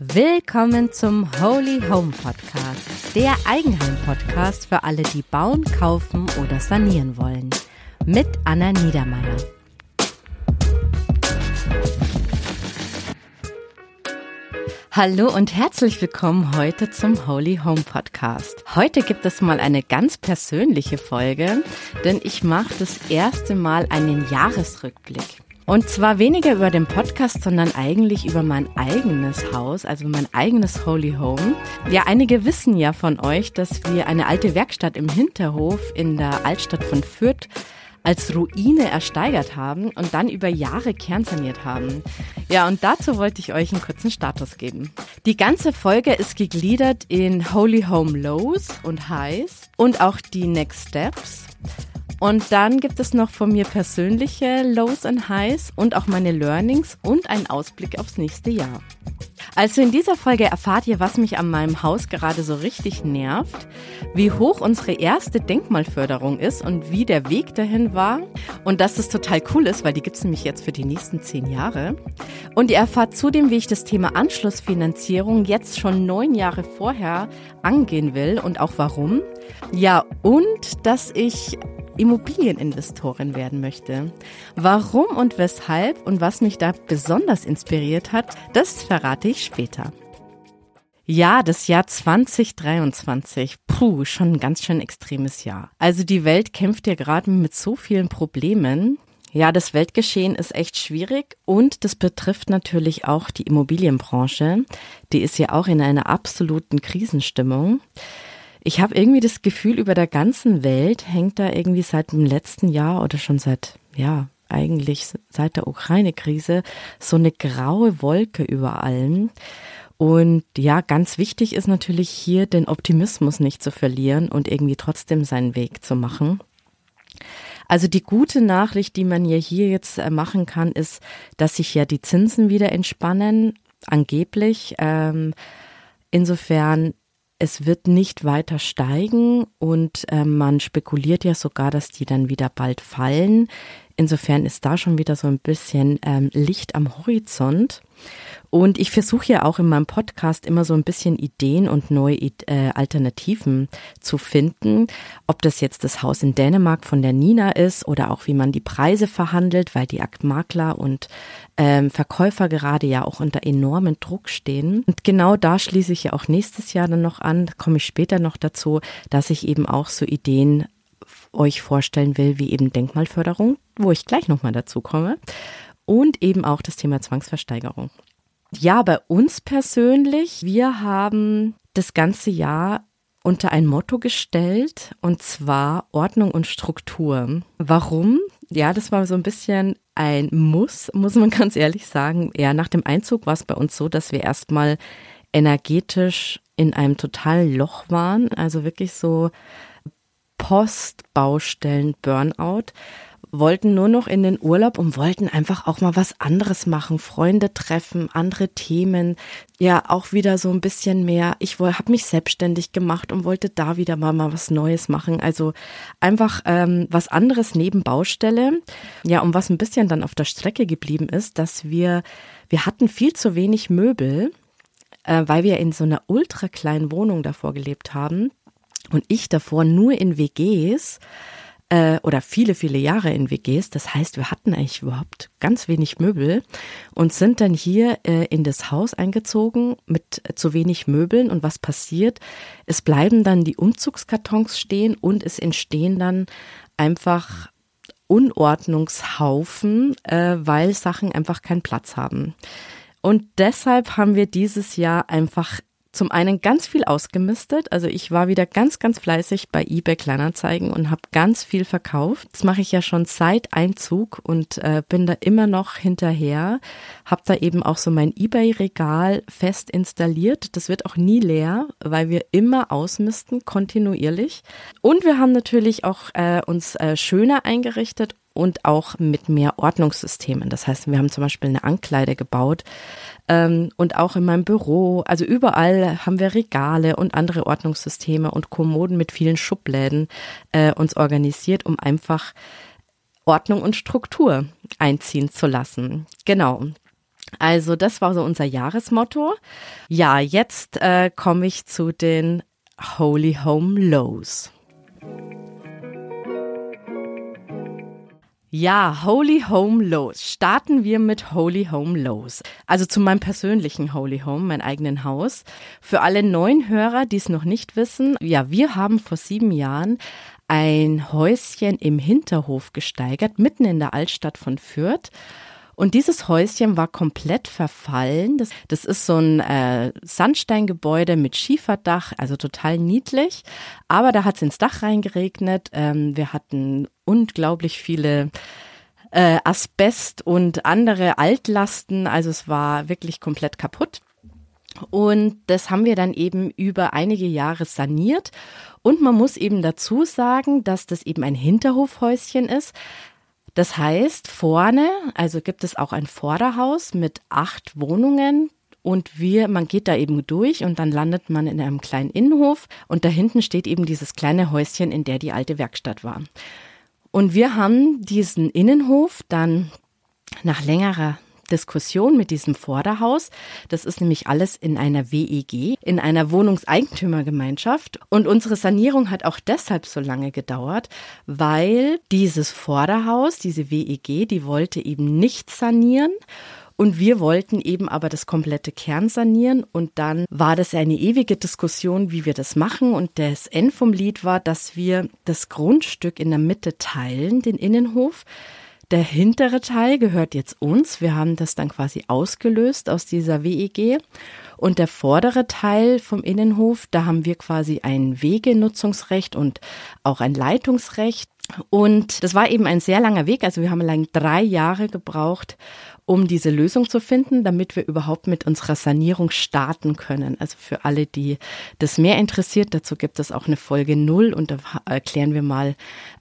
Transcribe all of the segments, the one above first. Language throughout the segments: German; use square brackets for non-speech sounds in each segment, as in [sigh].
Willkommen zum Holy Home Podcast, der Eigenheim-Podcast für alle, die bauen, kaufen oder sanieren wollen. Mit Anna Niedermeyer. Hallo und herzlich willkommen heute zum Holy Home Podcast. Heute gibt es mal eine ganz persönliche Folge, denn ich mache das erste Mal einen Jahresrückblick. Und zwar weniger über den Podcast, sondern eigentlich über mein eigenes Haus, also mein eigenes Holy Home. Ja, einige wissen ja von euch, dass wir eine alte Werkstatt im Hinterhof in der Altstadt von Fürth als Ruine ersteigert haben und dann über Jahre kernsaniert haben. Ja, und dazu wollte ich euch einen kurzen Status geben. Die ganze Folge ist gegliedert in Holy Home Lows und Highs und auch die Next Steps. Und dann gibt es noch von mir persönliche Lows and Highs und auch meine Learnings und einen Ausblick aufs nächste Jahr. Also in dieser Folge erfahrt ihr, was mich an meinem Haus gerade so richtig nervt, wie hoch unsere erste Denkmalförderung ist und wie der Weg dahin war und dass das total cool ist, weil die gibt's nämlich jetzt für die nächsten zehn Jahre. Und ihr erfahrt zudem, wie ich das Thema Anschlussfinanzierung jetzt schon neun Jahre vorher angehen will und auch warum. Ja, und dass ich Immobilieninvestorin werden möchte. Warum und weshalb und was mich da besonders inspiriert hat, das verrate ich später. Ja, das Jahr 2023. Puh, schon ein ganz schön extremes Jahr. Also die Welt kämpft ja gerade mit so vielen Problemen. Ja, das Weltgeschehen ist echt schwierig und das betrifft natürlich auch die Immobilienbranche. Die ist ja auch in einer absoluten Krisenstimmung. Ich habe irgendwie das Gefühl, über der ganzen Welt hängt da irgendwie seit dem letzten Jahr oder schon seit, ja, eigentlich seit der Ukraine-Krise so eine graue Wolke über allem. Und ja, ganz wichtig ist natürlich hier den Optimismus nicht zu verlieren und irgendwie trotzdem seinen Weg zu machen. Also die gute Nachricht, die man ja hier jetzt äh, machen kann, ist, dass sich ja die Zinsen wieder entspannen, angeblich. Ähm, insofern es wird nicht weiter steigen und äh, man spekuliert ja sogar, dass die dann wieder bald fallen. Insofern ist da schon wieder so ein bisschen ähm, Licht am Horizont. Und ich versuche ja auch in meinem Podcast immer so ein bisschen Ideen und neue äh, Alternativen zu finden. Ob das jetzt das Haus in Dänemark von der Nina ist oder auch wie man die Preise verhandelt, weil die Aktmakler und ähm, Verkäufer gerade ja auch unter enormen Druck stehen. Und genau da schließe ich ja auch nächstes Jahr dann noch an, komme ich später noch dazu, dass ich eben auch so Ideen euch vorstellen will, wie eben Denkmalförderung, wo ich gleich nochmal dazu komme. Und eben auch das Thema Zwangsversteigerung. Ja, bei uns persönlich, wir haben das ganze Jahr unter ein Motto gestellt, und zwar Ordnung und Struktur. Warum? Ja, das war so ein bisschen ein Muss, muss man [laughs] ganz ehrlich sagen. Ja, nach dem Einzug war es bei uns so, dass wir erstmal energetisch in einem totalen Loch waren, also wirklich so Postbaustellen Burnout wollten nur noch in den Urlaub und wollten einfach auch mal was anderes machen, Freunde treffen, andere Themen, ja auch wieder so ein bisschen mehr. Ich habe mich selbstständig gemacht und wollte da wieder mal, mal was Neues machen. Also einfach ähm, was anderes neben Baustelle. Ja, und was ein bisschen dann auf der Strecke geblieben ist, dass wir, wir hatten viel zu wenig Möbel, äh, weil wir in so einer ultra kleinen Wohnung davor gelebt haben und ich davor nur in WGs äh, oder viele, viele Jahre in WGs. Das heißt, wir hatten eigentlich überhaupt ganz wenig Möbel und sind dann hier äh, in das Haus eingezogen mit zu wenig Möbeln. Und was passiert? Es bleiben dann die Umzugskartons stehen und es entstehen dann einfach Unordnungshaufen, äh, weil Sachen einfach keinen Platz haben. Und deshalb haben wir dieses Jahr einfach zum einen ganz viel ausgemistet. Also ich war wieder ganz, ganz fleißig bei eBay Kleinanzeigen und habe ganz viel verkauft. Das mache ich ja schon seit Einzug und äh, bin da immer noch hinterher. Habe da eben auch so mein eBay-Regal fest installiert. Das wird auch nie leer, weil wir immer ausmisten, kontinuierlich. Und wir haben natürlich auch äh, uns äh, schöner eingerichtet und auch mit mehr Ordnungssystemen. Das heißt, wir haben zum Beispiel eine Ankleide gebaut ähm, und auch in meinem Büro. Also überall haben wir Regale und andere Ordnungssysteme und Kommoden mit vielen Schubläden äh, uns organisiert, um einfach Ordnung und Struktur einziehen zu lassen. Genau. Also das war so unser Jahresmotto. Ja, jetzt äh, komme ich zu den Holy Home Lows. Ja, Holy Home Lows. Starten wir mit Holy Home Lows. Also zu meinem persönlichen Holy Home, mein eigenen Haus. Für alle neuen Hörer, die es noch nicht wissen, ja, wir haben vor sieben Jahren ein Häuschen im Hinterhof gesteigert, mitten in der Altstadt von Fürth. Und dieses Häuschen war komplett verfallen. Das, das ist so ein äh, Sandsteingebäude mit Schieferdach, also total niedlich. Aber da hat es ins Dach reingeregnet. Ähm, wir hatten unglaublich viele äh, Asbest und andere Altlasten. Also es war wirklich komplett kaputt. Und das haben wir dann eben über einige Jahre saniert. Und man muss eben dazu sagen, dass das eben ein Hinterhofhäuschen ist. Das heißt, vorne, also gibt es auch ein Vorderhaus mit acht Wohnungen. Und wir, man geht da eben durch und dann landet man in einem kleinen Innenhof und da hinten steht eben dieses kleine Häuschen, in der die alte Werkstatt war. Und wir haben diesen Innenhof dann nach längerer Diskussion mit diesem Vorderhaus. Das ist nämlich alles in einer WEG, in einer Wohnungseigentümergemeinschaft. Und unsere Sanierung hat auch deshalb so lange gedauert, weil dieses Vorderhaus, diese WEG, die wollte eben nicht sanieren. Und wir wollten eben aber das komplette Kern sanieren. Und dann war das eine ewige Diskussion, wie wir das machen. Und das End vom Lied war, dass wir das Grundstück in der Mitte teilen, den Innenhof. Der hintere Teil gehört jetzt uns. Wir haben das dann quasi ausgelöst aus dieser WEG. Und der vordere Teil vom Innenhof, da haben wir quasi ein Wegenutzungsrecht und auch ein Leitungsrecht. Und das war eben ein sehr langer Weg. Also wir haben allein drei Jahre gebraucht, um diese Lösung zu finden, damit wir überhaupt mit unserer Sanierung starten können. Also für alle, die das mehr interessiert, dazu gibt es auch eine Folge null und da erklären wir mal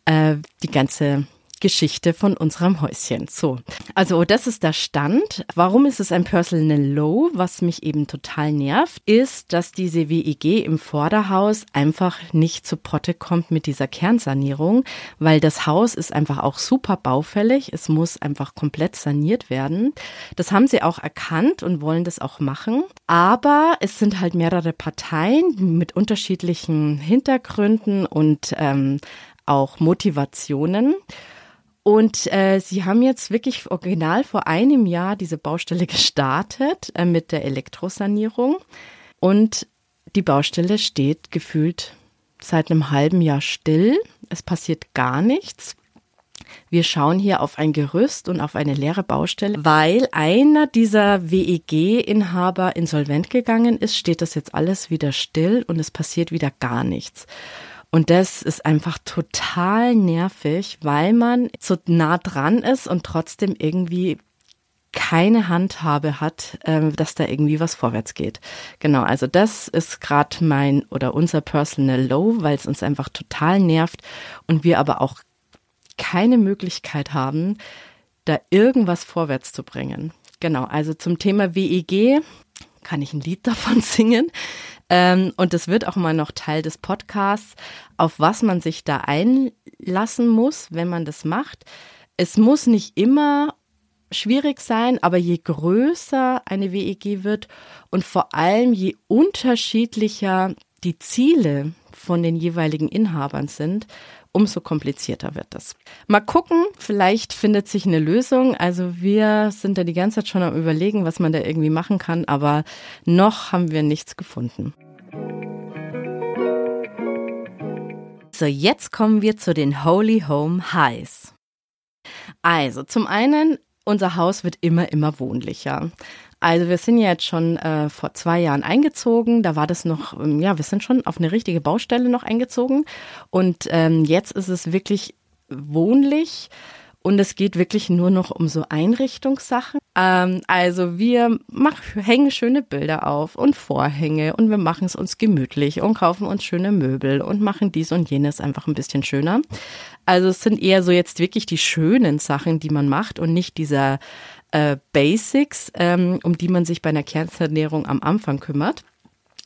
äh, die ganze Geschichte von unserem Häuschen. So, also das ist der Stand. Warum ist es ein Personal Low? Was mich eben total nervt, ist, dass diese WEG im Vorderhaus einfach nicht zu Potte kommt mit dieser Kernsanierung, weil das Haus ist einfach auch super baufällig. Es muss einfach komplett saniert werden. Das haben sie auch erkannt und wollen das auch machen. Aber es sind halt mehrere Parteien mit unterschiedlichen Hintergründen und ähm, auch Motivationen. Und äh, sie haben jetzt wirklich original vor einem Jahr diese Baustelle gestartet äh, mit der Elektrosanierung. Und die Baustelle steht gefühlt seit einem halben Jahr still. Es passiert gar nichts. Wir schauen hier auf ein Gerüst und auf eine leere Baustelle. Weil einer dieser WEG-Inhaber insolvent gegangen ist, steht das jetzt alles wieder still und es passiert wieder gar nichts. Und das ist einfach total nervig, weil man so nah dran ist und trotzdem irgendwie keine Handhabe hat, äh, dass da irgendwie was vorwärts geht. Genau, also das ist gerade mein oder unser Personal Low, weil es uns einfach total nervt und wir aber auch keine Möglichkeit haben, da irgendwas vorwärts zu bringen. Genau, also zum Thema WEG kann ich ein Lied [laughs] davon singen. Ähm, und das wird auch mal noch Teil des Podcasts, auf was man sich da einlassen muss, wenn man das macht. Es muss nicht immer schwierig sein, aber je größer eine WEG wird und vor allem je unterschiedlicher die Ziele von den jeweiligen Inhabern sind, umso komplizierter wird das. Mal gucken, vielleicht findet sich eine Lösung. Also wir sind da die ganze Zeit schon am Überlegen, was man da irgendwie machen kann, aber noch haben wir nichts gefunden. So, jetzt kommen wir zu den Holy Home Highs. Also, zum einen, unser Haus wird immer, immer wohnlicher. Also wir sind ja jetzt schon äh, vor zwei Jahren eingezogen. Da war das noch, ähm, ja, wir sind schon auf eine richtige Baustelle noch eingezogen. Und ähm, jetzt ist es wirklich wohnlich. Und es geht wirklich nur noch um so Einrichtungssachen. Ähm, also wir mach, hängen schöne Bilder auf und Vorhänge und wir machen es uns gemütlich und kaufen uns schöne Möbel und machen dies und jenes einfach ein bisschen schöner. Also es sind eher so jetzt wirklich die schönen Sachen, die man macht und nicht dieser äh, Basics, ähm, um die man sich bei einer Kernernährung am Anfang kümmert.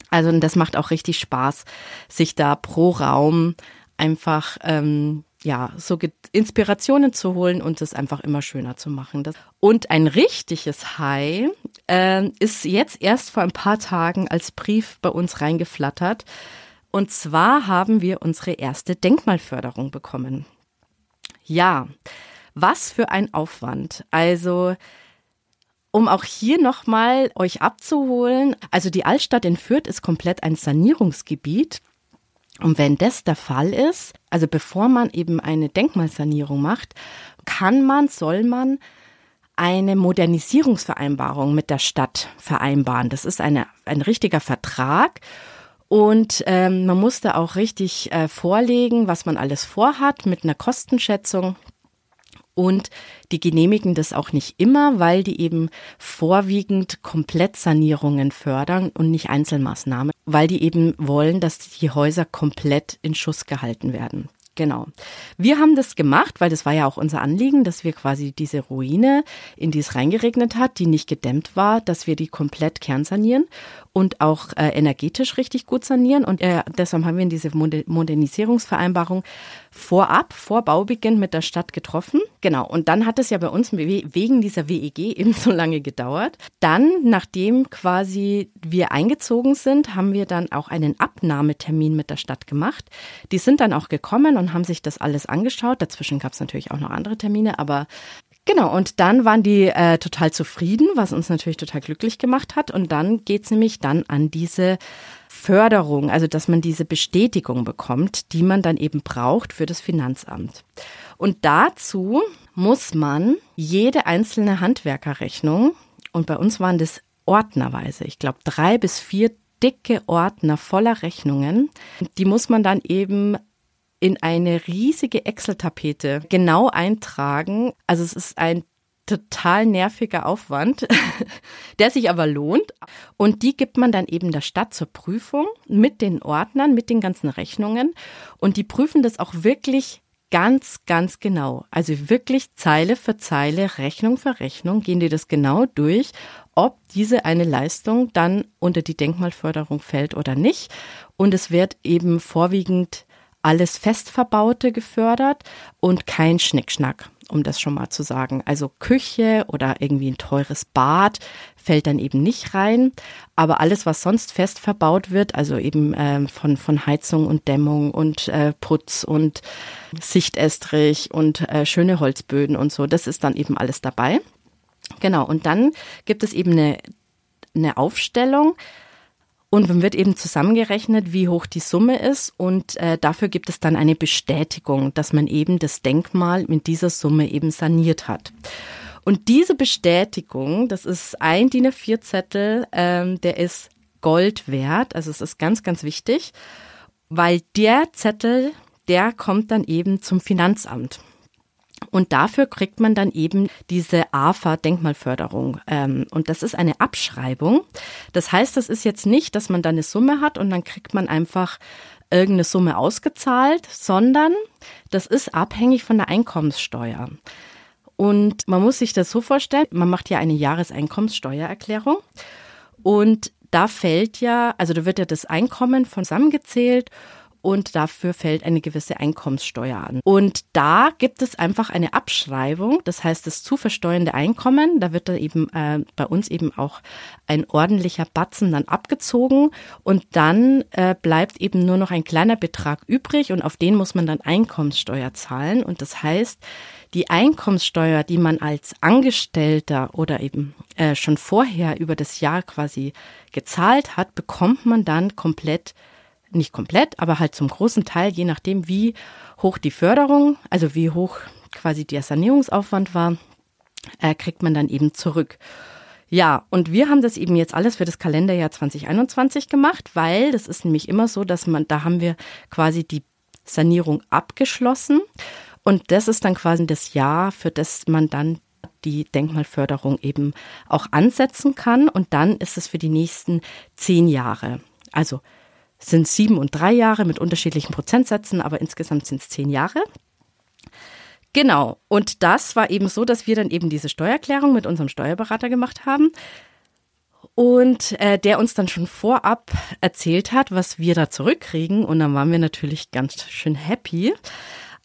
Also das macht auch richtig Spaß, sich da pro Raum einfach ähm, ja, so Inspirationen zu holen und es einfach immer schöner zu machen. Und ein richtiges High äh, ist jetzt erst vor ein paar Tagen als Brief bei uns reingeflattert. Und zwar haben wir unsere erste Denkmalförderung bekommen. Ja, was für ein Aufwand. Also, um auch hier nochmal euch abzuholen, also die Altstadt in Fürth ist komplett ein Sanierungsgebiet. Und wenn das der Fall ist, also bevor man eben eine Denkmalsanierung macht, kann man, soll man eine Modernisierungsvereinbarung mit der Stadt vereinbaren. Das ist eine, ein richtiger Vertrag. Und ähm, man musste auch richtig äh, vorlegen, was man alles vorhat mit einer Kostenschätzung. Und die genehmigen das auch nicht immer, weil die eben vorwiegend Komplettsanierungen fördern und nicht Einzelmaßnahmen, weil die eben wollen, dass die Häuser komplett in Schuss gehalten werden. Genau. Wir haben das gemacht, weil das war ja auch unser Anliegen, dass wir quasi diese Ruine, in die es reingeregnet hat, die nicht gedämmt war, dass wir die komplett kernsanieren und auch äh, energetisch richtig gut sanieren. Und äh, deshalb haben wir diese Modernisierungsvereinbarung vorab, vor Baubeginn mit der Stadt getroffen. Genau. Und dann hat es ja bei uns wegen dieser WEG [laughs] eben so lange gedauert. Dann, nachdem quasi wir eingezogen sind, haben wir dann auch einen Abnahmetermin mit der Stadt gemacht. Die sind dann auch gekommen und haben sich das alles angeschaut. Dazwischen gab es natürlich auch noch andere Termine, aber Genau, und dann waren die äh, total zufrieden, was uns natürlich total glücklich gemacht hat. Und dann geht's nämlich dann an diese Förderung, also dass man diese Bestätigung bekommt, die man dann eben braucht für das Finanzamt. Und dazu muss man jede einzelne Handwerkerrechnung, und bei uns waren das ordnerweise, ich glaube drei bis vier dicke Ordner voller Rechnungen, die muss man dann eben in eine riesige Excel-Tapete genau eintragen. Also es ist ein total nerviger Aufwand, [laughs] der sich aber lohnt. Und die gibt man dann eben der Stadt zur Prüfung mit den Ordnern, mit den ganzen Rechnungen. Und die prüfen das auch wirklich ganz, ganz genau. Also wirklich Zeile für Zeile, Rechnung für Rechnung gehen die das genau durch, ob diese eine Leistung dann unter die Denkmalförderung fällt oder nicht. Und es wird eben vorwiegend alles Festverbaute gefördert und kein Schnickschnack um das schon mal zu sagen. Also Küche oder irgendwie ein teures Bad fällt dann eben nicht rein. Aber alles, was sonst fest verbaut wird, also eben äh, von, von Heizung und Dämmung und äh, Putz und Sichtestrich und äh, schöne Holzböden und so, das ist dann eben alles dabei. Genau, und dann gibt es eben eine, eine Aufstellung, und dann wird eben zusammengerechnet, wie hoch die Summe ist und äh, dafür gibt es dann eine Bestätigung, dass man eben das Denkmal mit dieser Summe eben saniert hat. Und diese Bestätigung, das ist ein DIN A4-Zettel, ähm, der ist Gold wert, also es ist ganz, ganz wichtig, weil der Zettel, der kommt dann eben zum Finanzamt. Und dafür kriegt man dann eben diese AFA Denkmalförderung. Ähm, und das ist eine Abschreibung. Das heißt, das ist jetzt nicht, dass man da eine Summe hat und dann kriegt man einfach irgendeine Summe ausgezahlt, sondern das ist abhängig von der Einkommenssteuer. Und man muss sich das so vorstellen, man macht ja eine Jahreseinkommenssteuererklärung und da fällt ja, also da wird ja das Einkommen von zusammengezählt und dafür fällt eine gewisse Einkommenssteuer an. Und da gibt es einfach eine Abschreibung, das heißt das zu versteuernde Einkommen, da wird da eben äh, bei uns eben auch ein ordentlicher Batzen dann abgezogen und dann äh, bleibt eben nur noch ein kleiner Betrag übrig und auf den muss man dann Einkommenssteuer zahlen und das heißt, die Einkommenssteuer, die man als Angestellter oder eben äh, schon vorher über das Jahr quasi gezahlt hat, bekommt man dann komplett nicht komplett, aber halt zum großen Teil, je nachdem, wie hoch die Förderung, also wie hoch quasi der Sanierungsaufwand war, äh, kriegt man dann eben zurück. Ja, und wir haben das eben jetzt alles für das Kalenderjahr 2021 gemacht, weil das ist nämlich immer so, dass man, da haben wir quasi die Sanierung abgeschlossen und das ist dann quasi das Jahr, für das man dann die Denkmalförderung eben auch ansetzen kann und dann ist es für die nächsten zehn Jahre. Also sind sieben und drei Jahre mit unterschiedlichen Prozentsätzen, aber insgesamt sind es zehn Jahre. Genau. Und das war eben so, dass wir dann eben diese Steuererklärung mit unserem Steuerberater gemacht haben und äh, der uns dann schon vorab erzählt hat, was wir da zurückkriegen. Und dann waren wir natürlich ganz schön happy.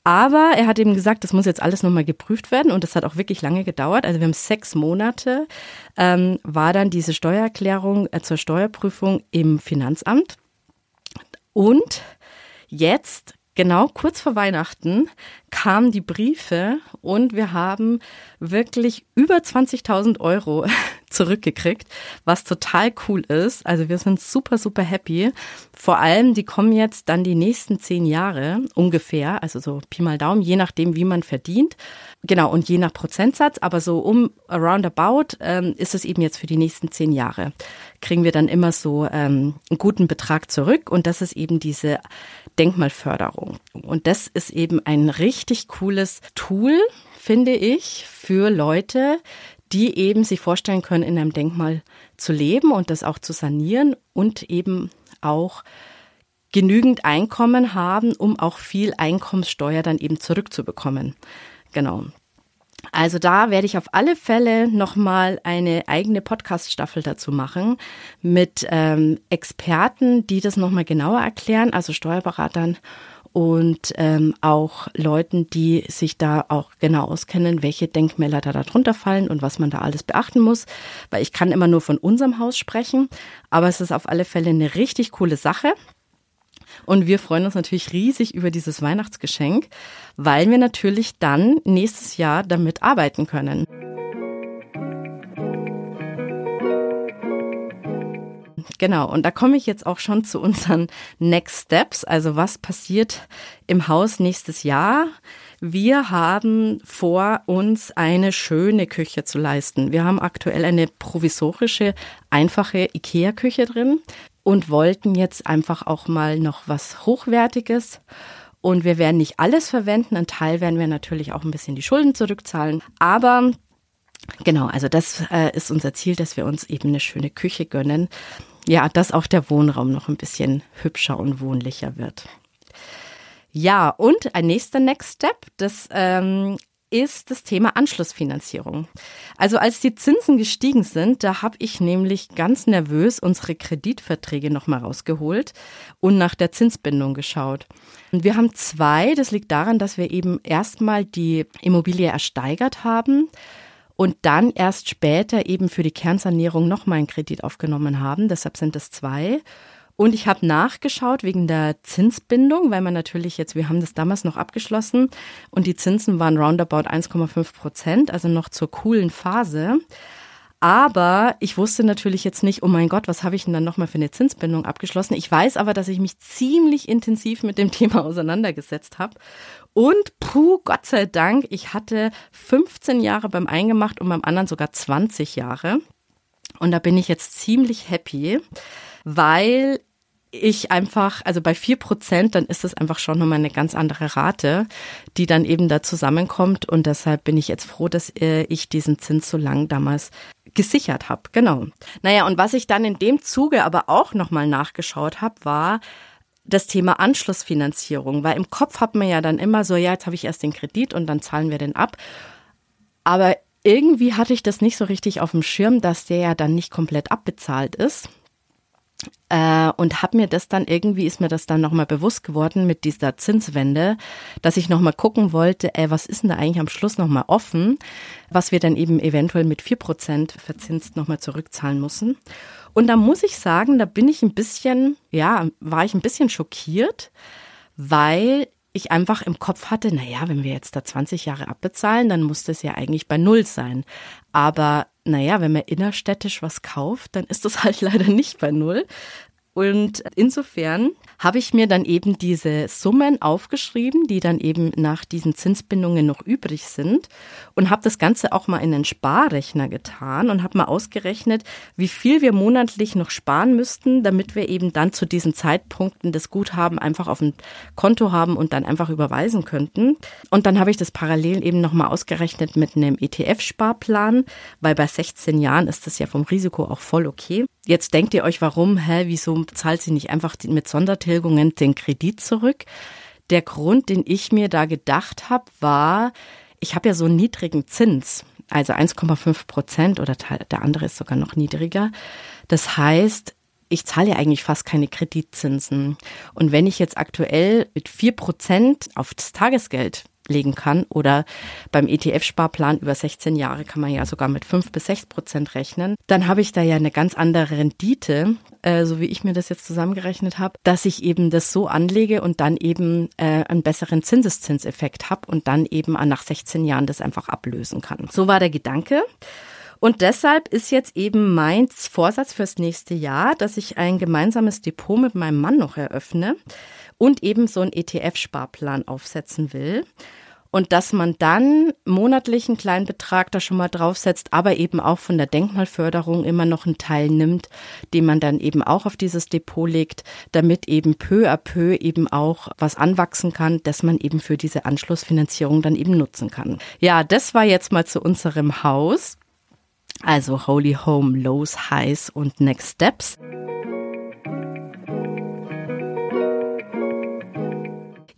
Aber er hat eben gesagt, das muss jetzt alles nochmal geprüft werden und das hat auch wirklich lange gedauert. Also wir haben sechs Monate, ähm, war dann diese Steuererklärung äh, zur Steuerprüfung im Finanzamt. Und jetzt genau kurz vor Weihnachten kamen die Briefe und wir haben wirklich über 20.000 Euro [laughs] zurückgekriegt, was total cool ist. Also wir sind super, super happy. Vor allem, die kommen jetzt dann die nächsten zehn Jahre ungefähr, also so Pi mal Daumen, je nachdem, wie man verdient. Genau, und je nach Prozentsatz, aber so um roundabout ähm, ist es eben jetzt für die nächsten zehn Jahre. Kriegen wir dann immer so ähm, einen guten Betrag zurück und das ist eben diese Denkmalförderung. Und das ist eben ein richtig cooles Tool, finde ich, für Leute, die eben sich vorstellen können, in einem Denkmal zu leben und das auch zu sanieren und eben auch genügend Einkommen haben, um auch viel Einkommenssteuer dann eben zurückzubekommen. Genau. Also da werde ich auf alle Fälle nochmal eine eigene Podcast-Staffel dazu machen mit ähm, Experten, die das nochmal genauer erklären, also Steuerberatern und ähm, auch Leuten, die sich da auch genau auskennen, welche Denkmäler da darunter fallen und was man da alles beachten muss. Weil ich kann immer nur von unserem Haus sprechen, aber es ist auf alle Fälle eine richtig coole Sache. Und wir freuen uns natürlich riesig über dieses Weihnachtsgeschenk, weil wir natürlich dann nächstes Jahr damit arbeiten können. Genau, und da komme ich jetzt auch schon zu unseren Next Steps. Also was passiert im Haus nächstes Jahr? Wir haben vor, uns eine schöne Küche zu leisten. Wir haben aktuell eine provisorische, einfache IKEA-Küche drin und wollten jetzt einfach auch mal noch was Hochwertiges. Und wir werden nicht alles verwenden. Ein Teil werden wir natürlich auch ein bisschen die Schulden zurückzahlen. Aber genau, also das äh, ist unser Ziel, dass wir uns eben eine schöne Küche gönnen ja, dass auch der Wohnraum noch ein bisschen hübscher und wohnlicher wird. Ja, und ein nächster Next Step, das ähm, ist das Thema Anschlussfinanzierung. Also als die Zinsen gestiegen sind, da habe ich nämlich ganz nervös unsere Kreditverträge nochmal rausgeholt und nach der Zinsbindung geschaut. Und wir haben zwei, das liegt daran, dass wir eben erstmal die Immobilie ersteigert haben und dann erst später eben für die Kernsanierung nochmal einen Kredit aufgenommen haben. Deshalb sind es zwei. Und ich habe nachgeschaut wegen der Zinsbindung, weil man natürlich jetzt, wir haben das damals noch abgeschlossen und die Zinsen waren roundabout 1,5 Prozent, also noch zur coolen Phase. Aber ich wusste natürlich jetzt nicht, oh mein Gott, was habe ich denn dann nochmal für eine Zinsbindung abgeschlossen? Ich weiß aber, dass ich mich ziemlich intensiv mit dem [laughs] Thema auseinandergesetzt habe und puh, Gott sei Dank, ich hatte 15 Jahre beim Eingemacht und beim anderen sogar 20 Jahre. Und da bin ich jetzt ziemlich happy, weil ich einfach, also bei vier Prozent, dann ist es einfach schon nochmal eine ganz andere Rate, die dann eben da zusammenkommt. Und deshalb bin ich jetzt froh, dass äh, ich diesen Zins so lang damals gesichert habe. Genau. Naja, und was ich dann in dem Zuge aber auch nochmal nachgeschaut habe, war, das Thema Anschlussfinanzierung, weil im Kopf hat man ja dann immer so, ja, jetzt habe ich erst den Kredit und dann zahlen wir den ab. Aber irgendwie hatte ich das nicht so richtig auf dem Schirm, dass der ja dann nicht komplett abbezahlt ist. Äh, und habe mir das dann irgendwie ist mir das dann nochmal bewusst geworden mit dieser Zinswende, dass ich nochmal gucken wollte, ey, was ist denn da eigentlich am Schluss nochmal offen, was wir dann eben eventuell mit vier Prozent verzinst nochmal zurückzahlen müssen. Und da muss ich sagen, da bin ich ein bisschen, ja, war ich ein bisschen schockiert, weil ich einfach im Kopf hatte, naja, wenn wir jetzt da 20 Jahre abbezahlen, dann muss das ja eigentlich bei Null sein. Aber naja, wenn man innerstädtisch was kauft, dann ist das [laughs] halt leider nicht bei Null. Und insofern habe ich mir dann eben diese Summen aufgeschrieben, die dann eben nach diesen Zinsbindungen noch übrig sind und habe das Ganze auch mal in einen Sparrechner getan und habe mal ausgerechnet, wie viel wir monatlich noch sparen müssten, damit wir eben dann zu diesen Zeitpunkten das Guthaben einfach auf dem Konto haben und dann einfach überweisen könnten. Und dann habe ich das parallel eben nochmal ausgerechnet mit einem ETF-Sparplan, weil bei 16 Jahren ist das ja vom Risiko auch voll okay. Jetzt denkt ihr euch, warum, hä, wieso zahlt sie nicht einfach mit Sondertilgungen den Kredit zurück? Der Grund, den ich mir da gedacht habe, war, ich habe ja so einen niedrigen Zins, also 1,5 Prozent oder der andere ist sogar noch niedriger. Das heißt, ich zahle ja eigentlich fast keine Kreditzinsen. Und wenn ich jetzt aktuell mit vier Prozent auf das Tagesgeld legen kann oder beim ETF-Sparplan über 16 Jahre kann man ja sogar mit 5 bis 6 Prozent rechnen, dann habe ich da ja eine ganz andere Rendite, äh, so wie ich mir das jetzt zusammengerechnet habe, dass ich eben das so anlege und dann eben äh, einen besseren Zinseszinseffekt habe und dann eben nach 16 Jahren das einfach ablösen kann. So war der Gedanke. Und deshalb ist jetzt eben mein Vorsatz fürs nächste Jahr, dass ich ein gemeinsames Depot mit meinem Mann noch eröffne und eben so einen ETF-Sparplan aufsetzen will. Und dass man dann monatlich einen kleinen Betrag da schon mal draufsetzt, aber eben auch von der Denkmalförderung immer noch einen Teil nimmt, den man dann eben auch auf dieses Depot legt, damit eben peu à peu eben auch was anwachsen kann, dass man eben für diese Anschlussfinanzierung dann eben nutzen kann. Ja, das war jetzt mal zu unserem Haus. Also Holy Home, Lows, Highs und Next Steps.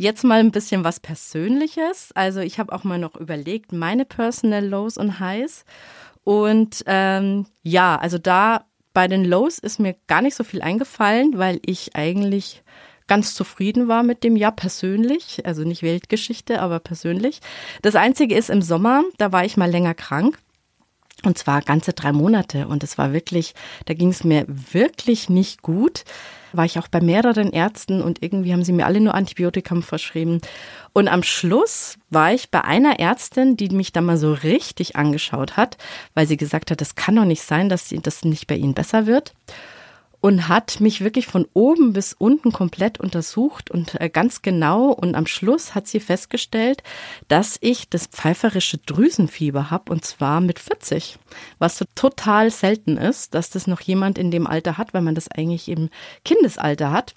Jetzt mal ein bisschen was Persönliches. Also ich habe auch mal noch überlegt, meine Personal Lows und Highs. Und ähm, ja, also da bei den Lows ist mir gar nicht so viel eingefallen, weil ich eigentlich ganz zufrieden war mit dem Jahr persönlich, also nicht Weltgeschichte, aber persönlich. Das Einzige ist im Sommer, da war ich mal länger krank und zwar ganze drei Monate. Und es war wirklich, da ging es mir wirklich nicht gut. War ich auch bei mehreren Ärzten und irgendwie haben sie mir alle nur Antibiotikum verschrieben. Und am Schluss war ich bei einer Ärztin, die mich da mal so richtig angeschaut hat, weil sie gesagt hat, das kann doch nicht sein, dass das nicht bei Ihnen besser wird und hat mich wirklich von oben bis unten komplett untersucht und äh, ganz genau. Und am Schluss hat sie festgestellt, dass ich das pfeiferische Drüsenfieber habe und zwar mit 40, was so total selten ist, dass das noch jemand in dem Alter hat, weil man das eigentlich im Kindesalter hat.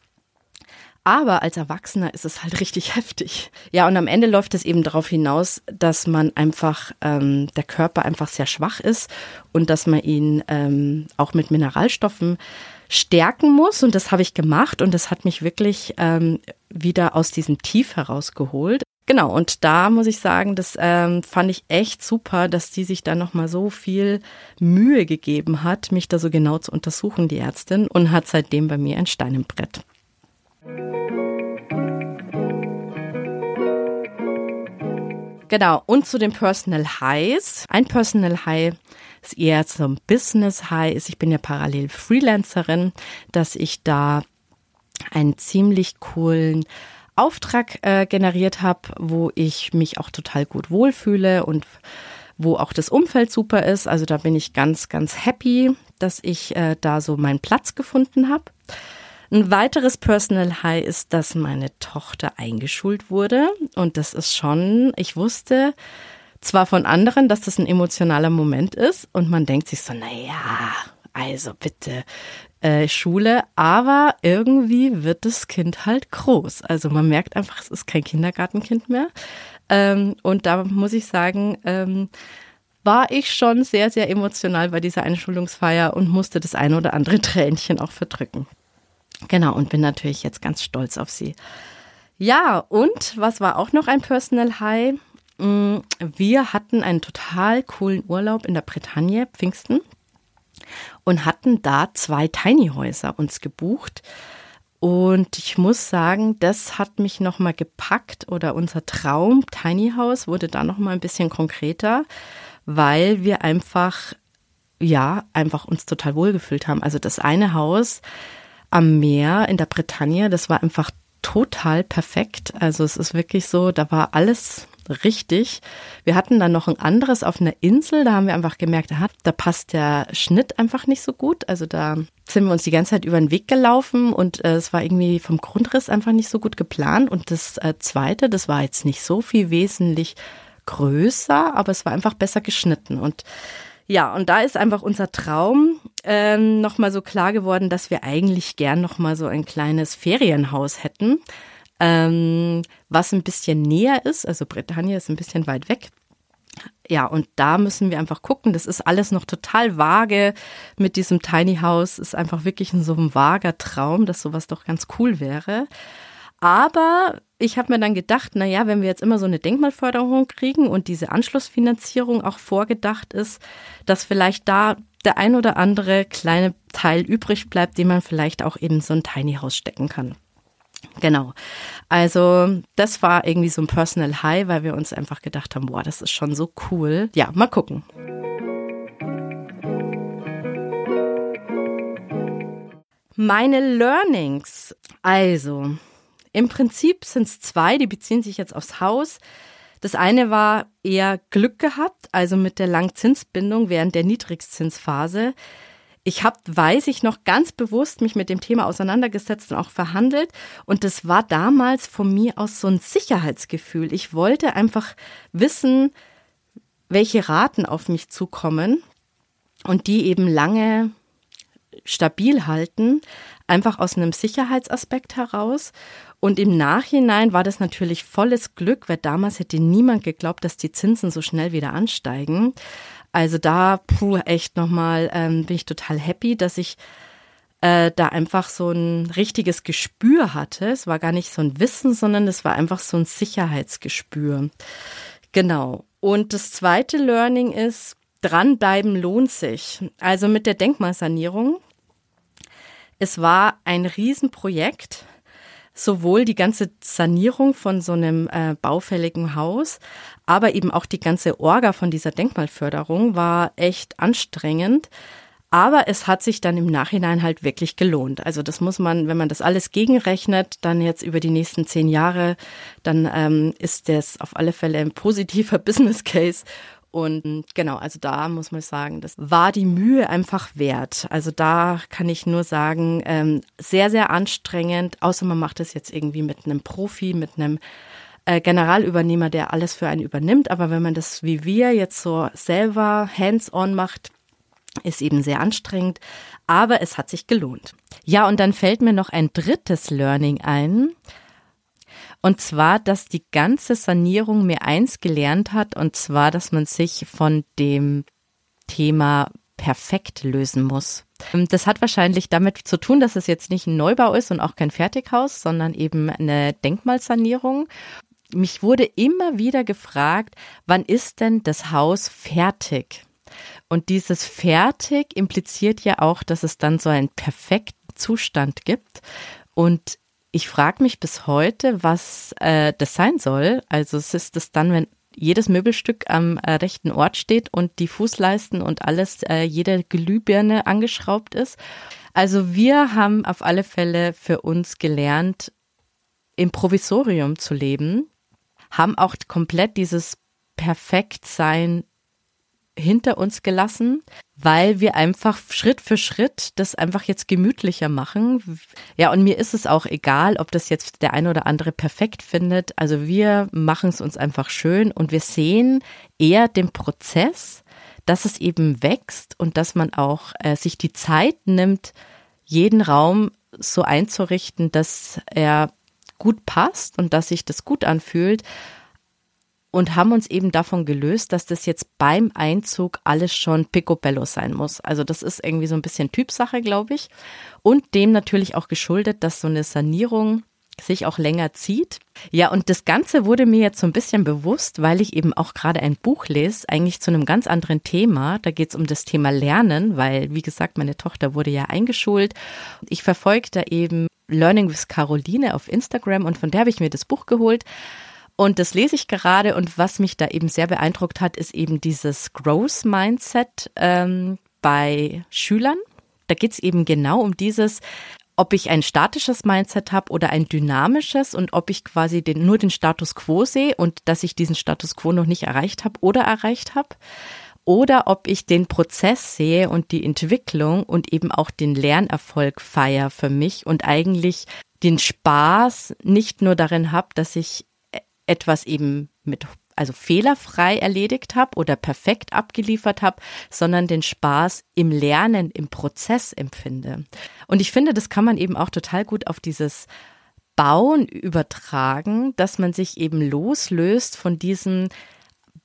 Aber als Erwachsener ist es halt [laughs] richtig heftig. Ja, und am Ende läuft es eben darauf hinaus, dass man einfach, ähm, der Körper einfach sehr schwach ist und dass man ihn ähm, auch mit Mineralstoffen stärken muss. Und das habe ich gemacht und das hat mich wirklich ähm, wieder aus diesem Tief herausgeholt. Genau, und da muss ich sagen, das ähm, fand ich echt super, dass die sich da nochmal so viel Mühe gegeben hat, mich da so genau zu untersuchen, die Ärztin, und hat seitdem bei mir ein Stein im Brett. Genau, und zu den Personal Highs. Ein Personal High ist eher zum Business High ist. Ich bin ja parallel Freelancerin, dass ich da einen ziemlich coolen Auftrag äh, generiert habe, wo ich mich auch total gut wohlfühle und wo auch das Umfeld super ist. Also da bin ich ganz, ganz happy, dass ich äh, da so meinen Platz gefunden habe. Ein weiteres Personal High ist, dass meine Tochter eingeschult wurde. Und das ist schon, ich wusste, zwar von anderen, dass das ein emotionaler Moment ist und man denkt sich so, na ja, also bitte äh, Schule, aber irgendwie wird das Kind halt groß. Also man merkt einfach, es ist kein Kindergartenkind mehr. Ähm, und da muss ich sagen, ähm, war ich schon sehr, sehr emotional bei dieser Einschulungsfeier und musste das eine oder andere [laughs] Tränchen auch verdrücken. Genau, und bin natürlich jetzt ganz stolz auf sie. Ja, und was war auch noch ein Personal High? Mm, wir hatten einen total coolen Urlaub in der Bretagne, Pfingsten, und hatten da zwei Tiny Häuser uns gebucht. Und ich muss sagen, das hat mich nochmal gepackt oder unser Traum Tiny House wurde da nochmal ein bisschen konkreter, weil wir einfach, ja, einfach uns total wohlgefühlt haben. Also das eine Haus am Meer in der Bretagne, das war einfach total perfekt. Also es ist wirklich so, da war alles richtig. Wir hatten dann noch ein anderes auf einer Insel, da haben wir einfach gemerkt, aha, da passt der Schnitt einfach nicht so gut. Also da sind wir uns die ganze Zeit über den Weg gelaufen und äh, es war irgendwie vom Grundriss einfach nicht so gut geplant. Und das äh, zweite, das war jetzt nicht so viel wesentlich größer, aber es war einfach besser geschnitten. Und ja, und da ist einfach unser Traum ähm, nochmal so klar geworden, dass wir eigentlich gern nochmal so ein kleines Ferienhaus hätten ähm, was ein bisschen näher ist. Also Bretagne ist ein bisschen weit weg. Ja, und da müssen wir einfach gucken. Das ist alles noch total vage mit diesem Tiny House. Ist einfach wirklich so ein vager Traum, dass sowas doch ganz cool wäre. Aber ich habe mir dann gedacht, na ja, wenn wir jetzt immer so eine Denkmalförderung kriegen und diese Anschlussfinanzierung auch vorgedacht ist, dass vielleicht da der ein oder andere kleine Teil übrig bleibt, den man vielleicht auch in so ein Tiny House stecken kann. Genau. Also das war irgendwie so ein Personal High, weil wir uns einfach gedacht haben, boah, das ist schon so cool. Ja, mal gucken. Meine Learnings. Also, im Prinzip sind es zwei, die beziehen sich jetzt aufs Haus. Das eine war eher Glück gehabt, also mit der Langzinsbindung während der Niedrigzinsphase. Ich habe, weiß ich noch, ganz bewusst mich mit dem Thema auseinandergesetzt und auch verhandelt. Und das war damals von mir aus so ein Sicherheitsgefühl. Ich wollte einfach wissen, welche Raten auf mich zukommen und die eben lange stabil halten, einfach aus einem Sicherheitsaspekt heraus. Und im Nachhinein war das natürlich volles Glück, weil damals hätte niemand geglaubt, dass die Zinsen so schnell wieder ansteigen. Also da, puh, echt nochmal, ähm, bin ich total happy, dass ich äh, da einfach so ein richtiges Gespür hatte. Es war gar nicht so ein Wissen, sondern es war einfach so ein Sicherheitsgespür. Genau. Und das zweite Learning ist, dranbleiben lohnt sich. Also mit der Denkmalsanierung es war ein Riesenprojekt, sowohl die ganze Sanierung von so einem äh, baufälligen Haus, aber eben auch die ganze Orga von dieser Denkmalförderung war echt anstrengend. Aber es hat sich dann im Nachhinein halt wirklich gelohnt. Also das muss man, wenn man das alles gegenrechnet, dann jetzt über die nächsten zehn Jahre, dann ähm, ist das auf alle Fälle ein positiver [laughs] Business Case und genau, also da muss man sagen, das war die Mühe einfach wert. Also da kann ich nur sagen, ähm, sehr, sehr anstrengend, außer man macht es jetzt irgendwie mit einem Profi, mit einem äh, Generalübernehmer, der alles für einen übernimmt. Aber wenn man das wie wir jetzt so selber hands-on macht, ist eben sehr anstrengend, aber es hat sich gelohnt. Ja, und dann fällt mir noch ein drittes Learning ein. Und zwar, dass die ganze Sanierung mir eins gelernt hat, und zwar, dass man sich von dem Thema perfekt lösen muss. Das hat wahrscheinlich damit zu tun, dass es jetzt nicht ein Neubau ist und auch kein Fertighaus, sondern eben eine Denkmalsanierung. Mich wurde immer wieder gefragt, wann ist denn das Haus fertig? Und dieses fertig impliziert ja auch, dass es dann so einen perfekten Zustand gibt. Und ich frage mich bis heute, was äh, das sein soll. Also es ist das dann, wenn jedes Möbelstück am äh, rechten Ort steht und die Fußleisten und alles, äh, jede Glühbirne angeschraubt ist. Also wir haben auf alle Fälle für uns gelernt, im Provisorium zu leben, haben auch komplett dieses Perfektsein hinter uns gelassen, weil wir einfach Schritt für Schritt das einfach jetzt gemütlicher machen. Ja, und mir ist es auch egal, ob das jetzt der eine oder andere perfekt findet. Also wir machen es uns einfach schön und wir sehen eher den Prozess, dass es eben wächst und dass man auch äh, sich die Zeit nimmt, jeden Raum so einzurichten, dass er gut passt und dass sich das gut anfühlt und haben uns eben davon gelöst, dass das jetzt beim Einzug alles schon picobello sein muss. Also das ist irgendwie so ein bisschen Typsache, glaube ich. Und dem natürlich auch geschuldet, dass so eine Sanierung sich auch länger zieht. Ja, und das Ganze wurde mir jetzt so ein bisschen bewusst, weil ich eben auch gerade ein Buch lese, eigentlich zu einem ganz anderen Thema. Da geht es um das Thema Lernen, weil, wie gesagt, meine Tochter wurde ja eingeschult. Ich verfolge da eben Learning with Caroline auf Instagram und von der habe ich mir das Buch geholt. Und das lese ich gerade und was mich da eben sehr beeindruckt hat, ist eben dieses Growth Mindset ähm, bei Schülern. Da geht es eben genau um dieses, ob ich ein statisches Mindset habe oder ein dynamisches und ob ich quasi den, nur den Status quo sehe und dass ich diesen Status quo noch nicht erreicht habe oder erreicht habe. Oder ob ich den Prozess sehe und die Entwicklung und eben auch den Lernerfolg feier für mich und eigentlich den Spaß nicht nur darin habe, dass ich etwas eben mit also fehlerfrei erledigt habe oder perfekt abgeliefert habe, sondern den Spaß im Lernen, im Prozess empfinde. Und ich finde, das kann man eben auch total gut auf dieses Bauen übertragen, dass man sich eben loslöst von diesem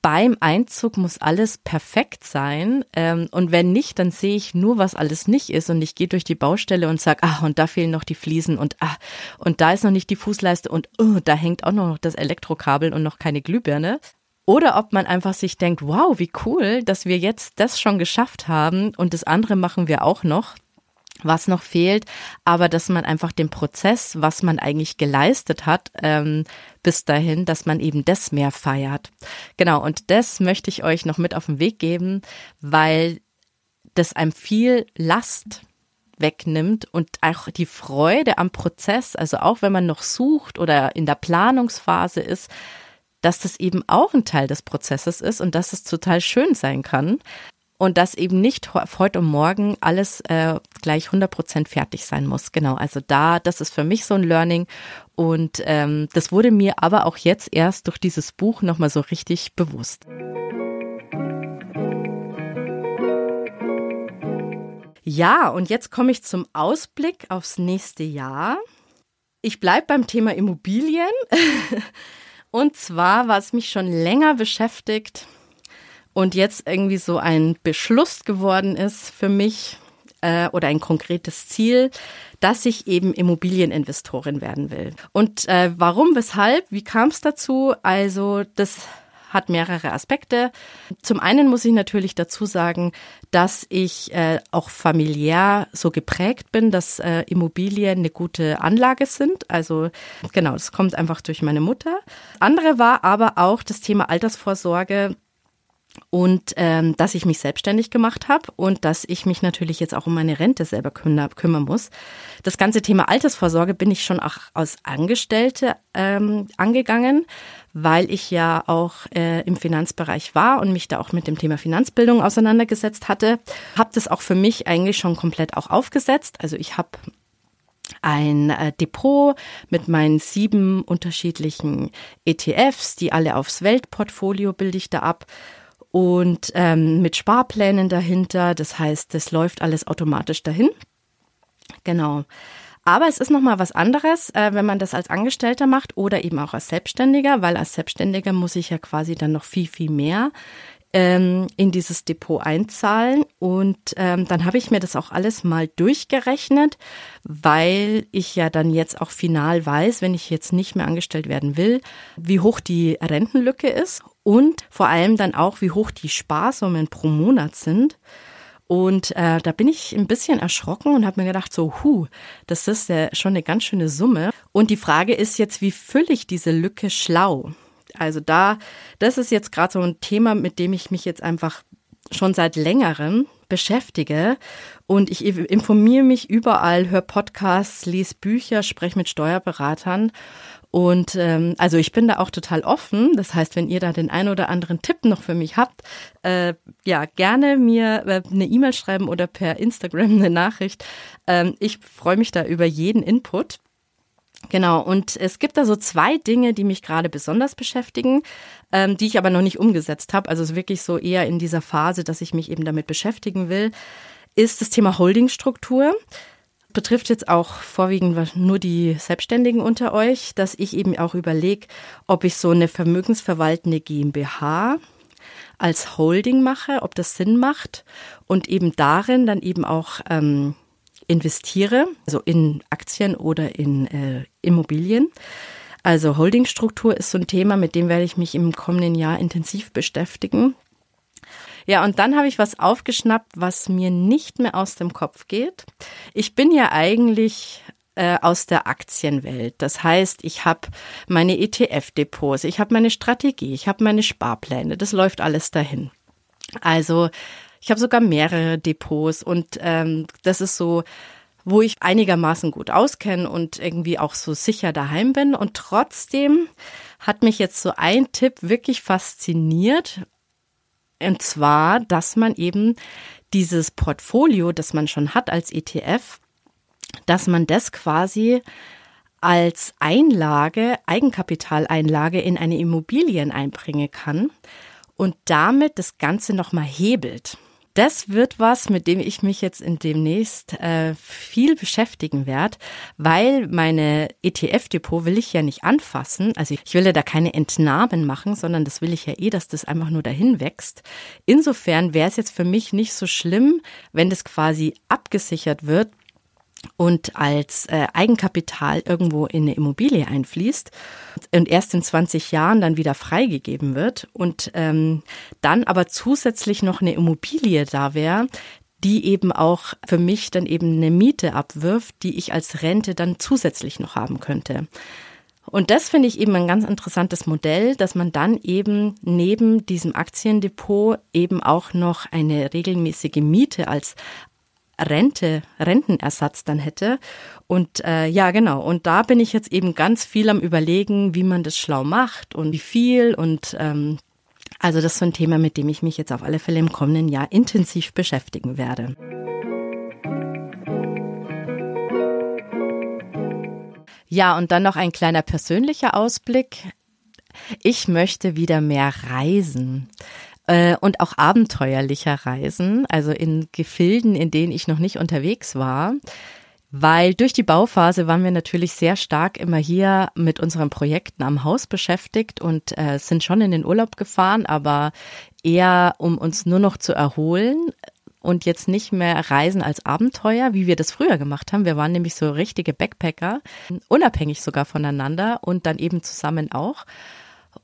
beim Einzug muss alles perfekt sein. Ähm, und wenn nicht, dann sehe ich nur, was alles nicht ist. Und ich gehe durch die Baustelle und sage, ah, und da fehlen noch die Fliesen und ah, und da ist noch nicht die Fußleiste und oh, da hängt auch noch das Elektrokabel und noch keine Glühbirne. oder ob man einfach sich denkt, wow, wie cool, dass wir jetzt das schon geschafft haben und das andere machen wir auch noch was noch fehlt, aber dass man einfach den Prozess, was man eigentlich geleistet hat, ähm, bis dahin, dass man eben das mehr feiert. Genau, und das möchte ich euch noch mit auf den Weg geben, weil das einem viel Last wegnimmt und auch die Freude am Prozess, also auch wenn man noch sucht oder in der Planungsphase ist, dass das eben auch ein Teil des Prozesses ist und dass es total schön sein kann und dass eben nicht heute und morgen alles äh, gleich 100 Prozent fertig sein muss. Genau, also da, das ist für mich so ein Learning und ähm, das wurde mir aber auch jetzt erst durch dieses Buch nochmal so richtig bewusst. Ja, und jetzt komme ich zum Ausblick aufs nächste Jahr. Ich bleibe beim Thema Immobilien. [laughs] und zwar, was mich schon länger beschäftigt und jetzt irgendwie so ein Beschluss geworden ist für mich äh, oder ein konkretes Ziel, dass ich eben Immobilieninvestorin werden will. Und äh, warum, weshalb, wie kam es dazu? Also das hat mehrere Aspekte. Zum einen muss ich natürlich dazu sagen, dass ich äh, auch familiär so geprägt bin, dass äh, Immobilien eine gute Anlage sind. Also genau, das kommt einfach durch meine Mutter. Andere war aber auch das Thema Altersvorsorge und ähm, dass ich mich selbstständig gemacht habe und dass ich mich natürlich jetzt auch um meine Rente selber kümmern, kümmern muss. Das ganze Thema Altersvorsorge bin ich schon auch als Angestellte ähm, angegangen, weil ich ja auch äh, im Finanzbereich war und mich da auch mit dem Thema Finanzbildung auseinandergesetzt hatte. Habe das auch für mich eigentlich schon komplett auch aufgesetzt. Also ich habe ein äh, Depot mit meinen sieben unterschiedlichen ETFs, die alle aufs Weltportfolio bilde ich da ab und ähm, mit Sparplänen dahinter. Das heißt, das läuft alles automatisch dahin. Genau. Aber es ist nochmal was anderes, äh, wenn man das als Angestellter macht oder eben auch als Selbstständiger, weil als Selbstständiger muss ich ja quasi dann noch viel, viel mehr ähm, in dieses Depot einzahlen. Und ähm, dann habe ich mir das auch alles mal durchgerechnet, weil ich ja dann jetzt auch final weiß, wenn ich jetzt nicht mehr angestellt werden will, wie hoch die Rentenlücke ist und vor allem dann auch, wie hoch die Sparsummen pro Monat sind. Und äh, da bin ich ein bisschen erschrocken und habe mir gedacht, so, hu, das ist ja schon eine ganz schöne Summe. Und die Frage ist jetzt, wie fülle ich diese Lücke schlau? Also da, das ist jetzt gerade so ein Thema, mit dem ich mich jetzt einfach schon seit längerem beschäftige und ich informiere mich überall, höre Podcasts, lese Bücher, spreche mit Steuerberatern und ähm, also ich bin da auch total offen. Das heißt, wenn ihr da den einen oder anderen Tipp noch für mich habt, äh, ja, gerne mir äh, eine E-Mail schreiben oder per Instagram eine Nachricht. Ähm, ich freue mich da über jeden Input. Genau, und es gibt da so zwei Dinge, die mich gerade besonders beschäftigen, ähm, die ich aber noch nicht umgesetzt habe. Also es ist wirklich so eher in dieser Phase, dass ich mich eben damit beschäftigen will, ist das Thema Holdingstruktur betrifft jetzt auch vorwiegend nur die Selbstständigen unter euch, dass ich eben auch überlege, ob ich so eine vermögensverwaltende GmbH als Holding mache, ob das Sinn macht und eben darin dann eben auch ähm, investiere, also in Aktien oder in äh, Immobilien. Also Holdingstruktur ist so ein Thema, mit dem werde ich mich im kommenden Jahr intensiv beschäftigen. Ja, und dann habe ich was aufgeschnappt, was mir nicht mehr aus dem Kopf geht. Ich bin ja eigentlich äh, aus der Aktienwelt. Das heißt, ich habe meine ETF-Depots, ich habe meine Strategie, ich habe meine Sparpläne. Das läuft alles dahin. Also ich habe sogar mehrere Depots und ähm, das ist so wo ich einigermaßen gut auskenne und irgendwie auch so sicher daheim bin. Und trotzdem hat mich jetzt so ein Tipp wirklich fasziniert, und zwar, dass man eben dieses Portfolio, das man schon hat als ETF, dass man das quasi als Einlage, Eigenkapitaleinlage in eine Immobilien einbringen kann und damit das Ganze nochmal hebelt das wird was, mit dem ich mich jetzt in demnächst äh, viel beschäftigen werde, weil meine ETF-Depot will ich ja nicht anfassen. Also ich will ja da keine Entnahmen machen, sondern das will ich ja eh, dass das einfach nur dahin wächst. Insofern wäre es jetzt für mich nicht so schlimm, wenn das quasi abgesichert wird und als äh, Eigenkapital irgendwo in eine Immobilie einfließt und erst in 20 Jahren dann wieder freigegeben wird und ähm, dann aber zusätzlich noch eine Immobilie da wäre, die eben auch für mich dann eben eine Miete abwirft, die ich als Rente dann zusätzlich noch haben könnte. Und das finde ich eben ein ganz interessantes Modell, dass man dann eben neben diesem Aktiendepot eben auch noch eine regelmäßige Miete als Rente, Rentenersatz dann hätte. Und äh, ja, genau. Und da bin ich jetzt eben ganz viel am Überlegen, wie man das schlau macht und wie viel und ähm, also das ist so ein Thema, mit dem ich mich jetzt auf alle Fälle im kommenden Jahr intensiv beschäftigen werde. Ja, und dann noch ein kleiner persönlicher Ausblick. Ich möchte wieder mehr reisen äh, und auch abenteuerlicher reisen, also in Gefilden, in denen ich noch nicht unterwegs war weil durch die Bauphase waren wir natürlich sehr stark immer hier mit unseren Projekten am Haus beschäftigt und äh, sind schon in den Urlaub gefahren, aber eher um uns nur noch zu erholen und jetzt nicht mehr reisen als Abenteuer, wie wir das früher gemacht haben. Wir waren nämlich so richtige Backpacker, unabhängig sogar voneinander und dann eben zusammen auch.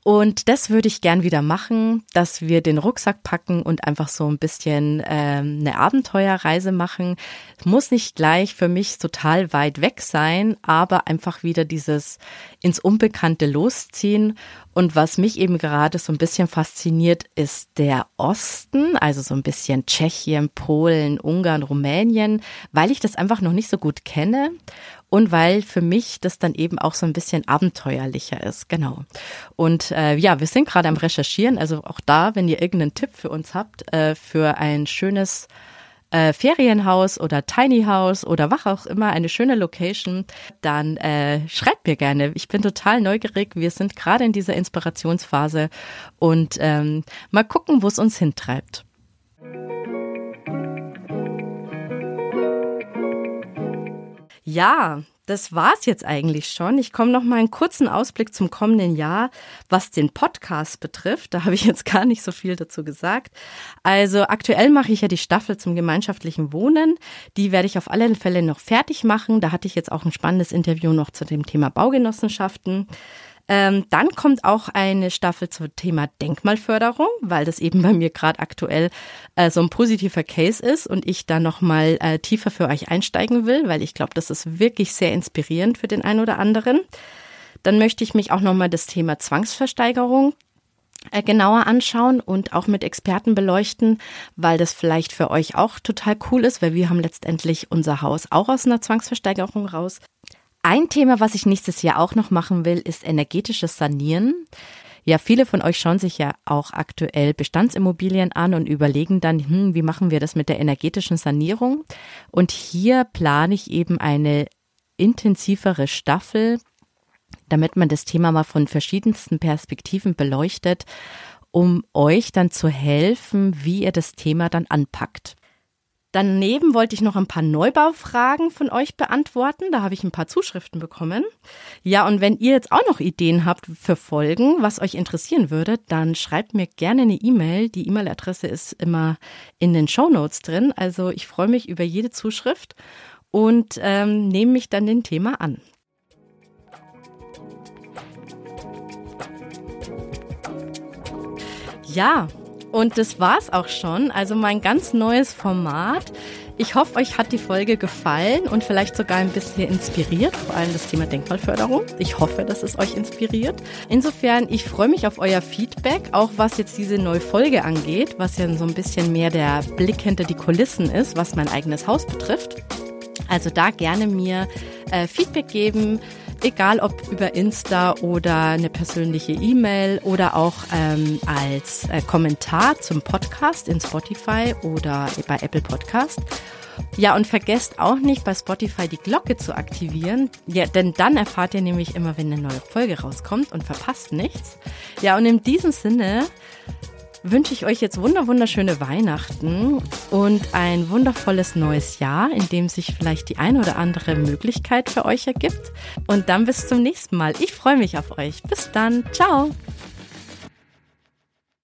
Und das würde ich gern wieder machen, dass wir den Rucksack packen und einfach so ein bisschen ähm, eine Abenteuerreise machen. Muss nicht gleich für mich total weit weg sein, aber einfach wieder dieses ins Unbekannte losziehen. Und was mich eben gerade so ein bisschen fasziniert, ist der Osten, also so ein bisschen Tschechien, Polen, Ungarn, Rumänien, weil ich das einfach noch nicht so gut kenne und weil für mich das dann eben auch so ein bisschen abenteuerlicher ist. Genau. Und äh, ja, wir sind gerade am Recherchieren. Also auch da, wenn ihr irgendeinen Tipp für uns habt, äh, für ein schönes äh, Ferienhaus oder Tiny House oder was auch immer, eine schöne Location, dann äh, schreibt mir gerne. Ich bin total neugierig. Wir sind gerade in dieser Inspirationsphase und ähm, mal gucken, wo es uns hintreibt. Ja, das war's jetzt eigentlich schon. Ich komme noch mal einen kurzen Ausblick zum kommenden Jahr, was den Podcast betrifft. Da habe ich jetzt gar nicht so viel dazu gesagt. Also aktuell mache ich ja die Staffel zum gemeinschaftlichen Wohnen. Die werde ich auf alle Fälle noch fertig machen. Da hatte ich jetzt auch ein spannendes Interview noch zu dem Thema Baugenossenschaften. Ähm, dann kommt auch eine Staffel zum Thema Denkmalförderung, weil das eben bei mir gerade aktuell äh, so ein positiver Case ist und ich da nochmal äh, tiefer für euch einsteigen will, weil ich glaube, das ist wirklich sehr inspirierend für den einen oder anderen. Dann möchte ich mich auch nochmal das Thema Zwangsversteigerung äh, genauer anschauen und auch mit Experten beleuchten, weil das vielleicht für euch auch total cool ist, weil wir haben letztendlich unser Haus auch aus einer Zwangsversteigerung raus. Ein Thema, was ich nächstes Jahr auch noch machen will, ist energetisches Sanieren. Ja, viele von euch schauen sich ja auch aktuell Bestandsimmobilien an und überlegen dann, hm, wie machen wir das mit der energetischen Sanierung? Und hier plane ich eben eine intensivere Staffel, damit man das Thema mal von verschiedensten Perspektiven beleuchtet, um euch dann zu helfen, wie ihr das Thema dann anpackt. Daneben wollte ich noch ein paar Neubaufragen von euch beantworten. Da habe ich ein paar Zuschriften bekommen. Ja, und wenn ihr jetzt auch noch Ideen habt für Folgen, was euch interessieren würde, dann schreibt mir gerne eine E-Mail. Die E-Mail-Adresse ist immer in den Show Notes drin. Also ich freue mich über jede Zuschrift und ähm, nehme mich dann dem Thema an. Ja, und das war's auch schon. Also mein ganz neues Format. Ich hoffe, euch hat die Folge gefallen und vielleicht sogar ein bisschen inspiriert, vor allem das Thema Denkmalförderung. Ich hoffe, dass es euch inspiriert. Insofern, ich freue mich auf euer Feedback, auch was jetzt diese neue Folge angeht, was ja so ein bisschen mehr der Blick hinter die Kulissen ist, was mein eigenes Haus betrifft. Also da gerne mir äh, Feedback geben egal ob über Insta oder eine persönliche E-Mail oder auch ähm, als äh, Kommentar zum Podcast in Spotify oder bei Apple Podcast. Ja, und vergesst auch nicht bei Spotify die Glocke zu aktivieren, ja, denn dann erfahrt ihr nämlich immer, wenn eine neue Folge rauskommt und verpasst nichts. Ja, und in diesem Sinne wünsche ich euch jetzt wunder wunderschöne Weihnachten und ein wundervolles neues Jahr, in dem sich vielleicht die eine oder andere Möglichkeit für euch ergibt. Und dann bis zum nächsten Mal. Ich freue mich auf euch. Bis dann. Ciao.